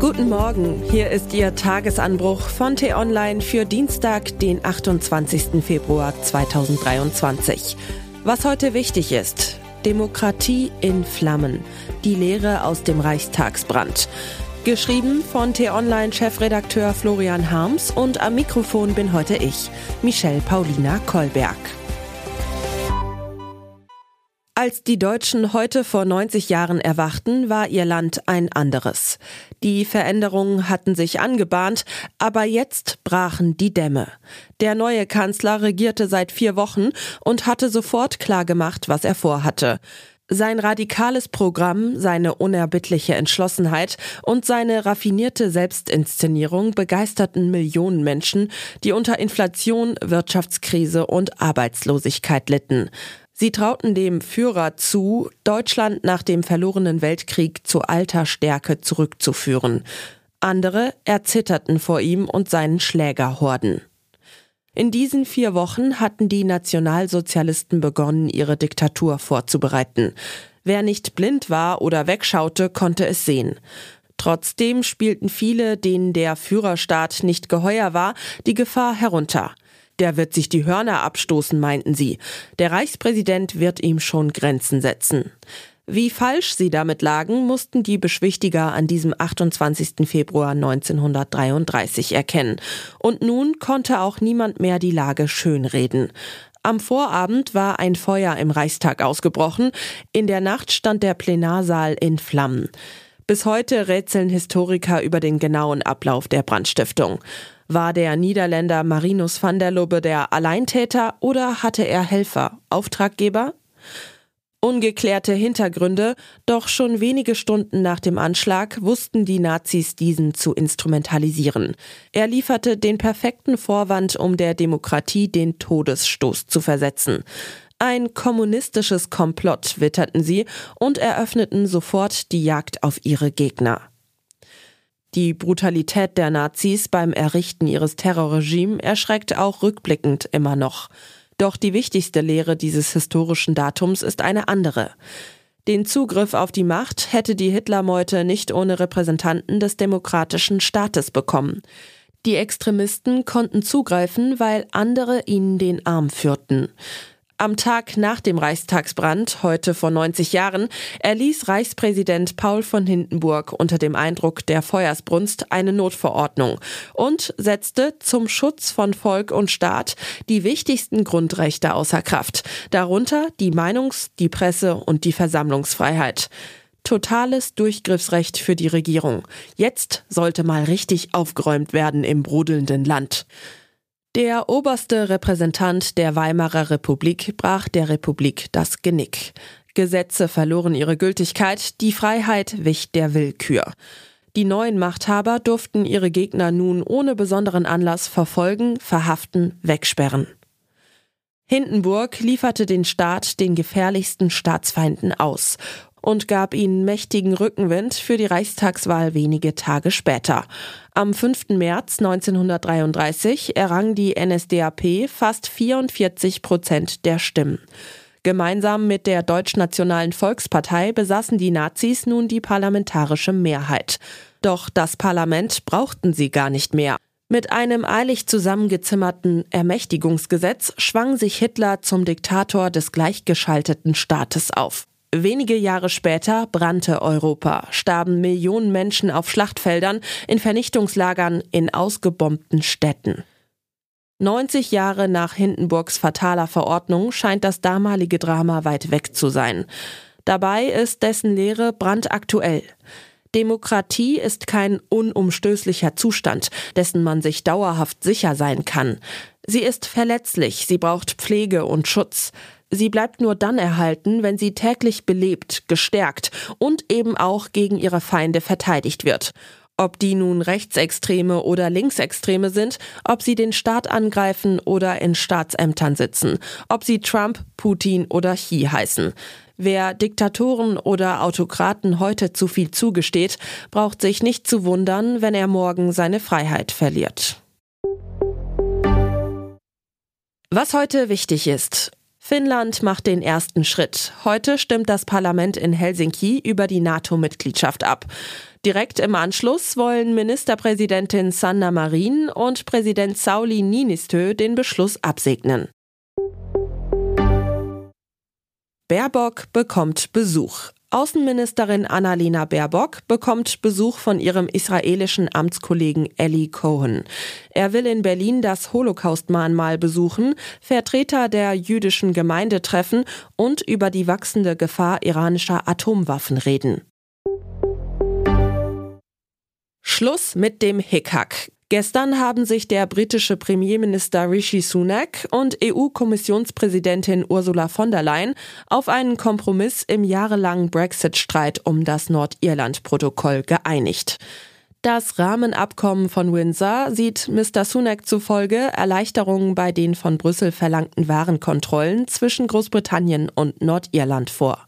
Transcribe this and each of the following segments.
Guten Morgen, hier ist Ihr Tagesanbruch von T-Online für Dienstag, den 28. Februar 2023. Was heute wichtig ist, Demokratie in Flammen, die Lehre aus dem Reichstagsbrand. Geschrieben von T-Online-Chefredakteur Florian Harms und am Mikrofon bin heute ich, Michelle Paulina Kolberg. Als die Deutschen heute vor 90 Jahren erwachten, war ihr Land ein anderes. Die Veränderungen hatten sich angebahnt, aber jetzt brachen die Dämme. Der neue Kanzler regierte seit vier Wochen und hatte sofort klargemacht, was er vorhatte. Sein radikales Programm, seine unerbittliche Entschlossenheit und seine raffinierte Selbstinszenierung begeisterten Millionen Menschen, die unter Inflation, Wirtschaftskrise und Arbeitslosigkeit litten. Sie trauten dem Führer zu, Deutschland nach dem verlorenen Weltkrieg zu alter Stärke zurückzuführen. Andere erzitterten vor ihm und seinen Schlägerhorden. In diesen vier Wochen hatten die Nationalsozialisten begonnen, ihre Diktatur vorzubereiten. Wer nicht blind war oder wegschaute, konnte es sehen. Trotzdem spielten viele, denen der Führerstaat nicht geheuer war, die Gefahr herunter. Der wird sich die Hörner abstoßen, meinten sie. Der Reichspräsident wird ihm schon Grenzen setzen. Wie falsch sie damit lagen, mussten die Beschwichtiger an diesem 28. Februar 1933 erkennen. Und nun konnte auch niemand mehr die Lage schönreden. Am Vorabend war ein Feuer im Reichstag ausgebrochen. In der Nacht stand der Plenarsaal in Flammen. Bis heute rätseln Historiker über den genauen Ablauf der Brandstiftung. War der Niederländer Marinus van der Lubbe der Alleintäter oder hatte er Helfer, Auftraggeber? Ungeklärte Hintergründe, doch schon wenige Stunden nach dem Anschlag wussten die Nazis diesen zu instrumentalisieren. Er lieferte den perfekten Vorwand, um der Demokratie den Todesstoß zu versetzen. Ein kommunistisches Komplott witterten sie und eröffneten sofort die Jagd auf ihre Gegner. Die Brutalität der Nazis beim Errichten ihres Terrorregimes erschreckt auch rückblickend immer noch. Doch die wichtigste Lehre dieses historischen Datums ist eine andere. Den Zugriff auf die Macht hätte die Hitlermeute nicht ohne Repräsentanten des demokratischen Staates bekommen. Die Extremisten konnten zugreifen, weil andere ihnen den Arm führten. Am Tag nach dem Reichstagsbrand, heute vor 90 Jahren, erließ Reichspräsident Paul von Hindenburg unter dem Eindruck der Feuersbrunst eine Notverordnung und setzte zum Schutz von Volk und Staat die wichtigsten Grundrechte außer Kraft, darunter die Meinungs-, die Presse- und die Versammlungsfreiheit. Totales Durchgriffsrecht für die Regierung. Jetzt sollte mal richtig aufgeräumt werden im brodelnden Land. Der oberste Repräsentant der Weimarer Republik brach der Republik das Genick. Gesetze verloren ihre Gültigkeit, die Freiheit wich der Willkür. Die neuen Machthaber durften ihre Gegner nun ohne besonderen Anlass verfolgen, verhaften, wegsperren. Hindenburg lieferte den Staat den gefährlichsten Staatsfeinden aus und gab ihnen mächtigen Rückenwind für die Reichstagswahl wenige Tage später. Am 5. März 1933 errang die NSDAP fast 44 Prozent der Stimmen. Gemeinsam mit der Deutschnationalen Volkspartei besaßen die Nazis nun die parlamentarische Mehrheit. Doch das Parlament brauchten sie gar nicht mehr. Mit einem eilig zusammengezimmerten Ermächtigungsgesetz schwang sich Hitler zum Diktator des gleichgeschalteten Staates auf. Wenige Jahre später brannte Europa, starben Millionen Menschen auf Schlachtfeldern, in Vernichtungslagern, in ausgebombten Städten. 90 Jahre nach Hindenburgs fataler Verordnung scheint das damalige Drama weit weg zu sein. Dabei ist dessen Lehre brandaktuell. Demokratie ist kein unumstößlicher Zustand, dessen man sich dauerhaft sicher sein kann. Sie ist verletzlich, sie braucht Pflege und Schutz. Sie bleibt nur dann erhalten, wenn sie täglich belebt, gestärkt und eben auch gegen ihre Feinde verteidigt wird. Ob die nun Rechtsextreme oder Linksextreme sind, ob sie den Staat angreifen oder in Staatsämtern sitzen, ob sie Trump, Putin oder Xi heißen. Wer Diktatoren oder Autokraten heute zu viel zugesteht, braucht sich nicht zu wundern, wenn er morgen seine Freiheit verliert. Was heute wichtig ist. Finnland macht den ersten Schritt. Heute stimmt das Parlament in Helsinki über die NATO-Mitgliedschaft ab. Direkt im Anschluss wollen Ministerpräsidentin Sanna Marin und Präsident Sauli Niinistö den Beschluss absegnen. Baerbock bekommt Besuch. Außenministerin Annalena Baerbock bekommt Besuch von ihrem israelischen Amtskollegen Eli Cohen. Er will in Berlin das Holocaust-Mahnmal besuchen, Vertreter der jüdischen Gemeinde treffen und über die wachsende Gefahr iranischer Atomwaffen reden. Schluss mit dem Hickhack. Gestern haben sich der britische Premierminister Rishi Sunak und EU-Kommissionspräsidentin Ursula von der Leyen auf einen Kompromiss im jahrelangen Brexit-Streit um das Nordirland-Protokoll geeinigt. Das Rahmenabkommen von Windsor sieht Mr. Sunak zufolge Erleichterungen bei den von Brüssel verlangten Warenkontrollen zwischen Großbritannien und Nordirland vor.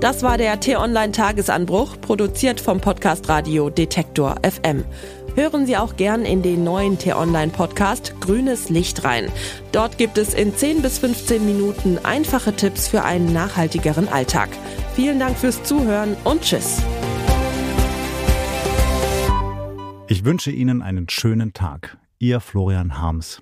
Das war der T-Online-Tagesanbruch, produziert vom Podcast Radio Detektor FM. Hören Sie auch gern in den neuen T-Online-Podcast Grünes Licht rein. Dort gibt es in 10 bis 15 Minuten einfache Tipps für einen nachhaltigeren Alltag. Vielen Dank fürs Zuhören und Tschüss. Ich wünsche Ihnen einen schönen Tag. Ihr Florian Harms.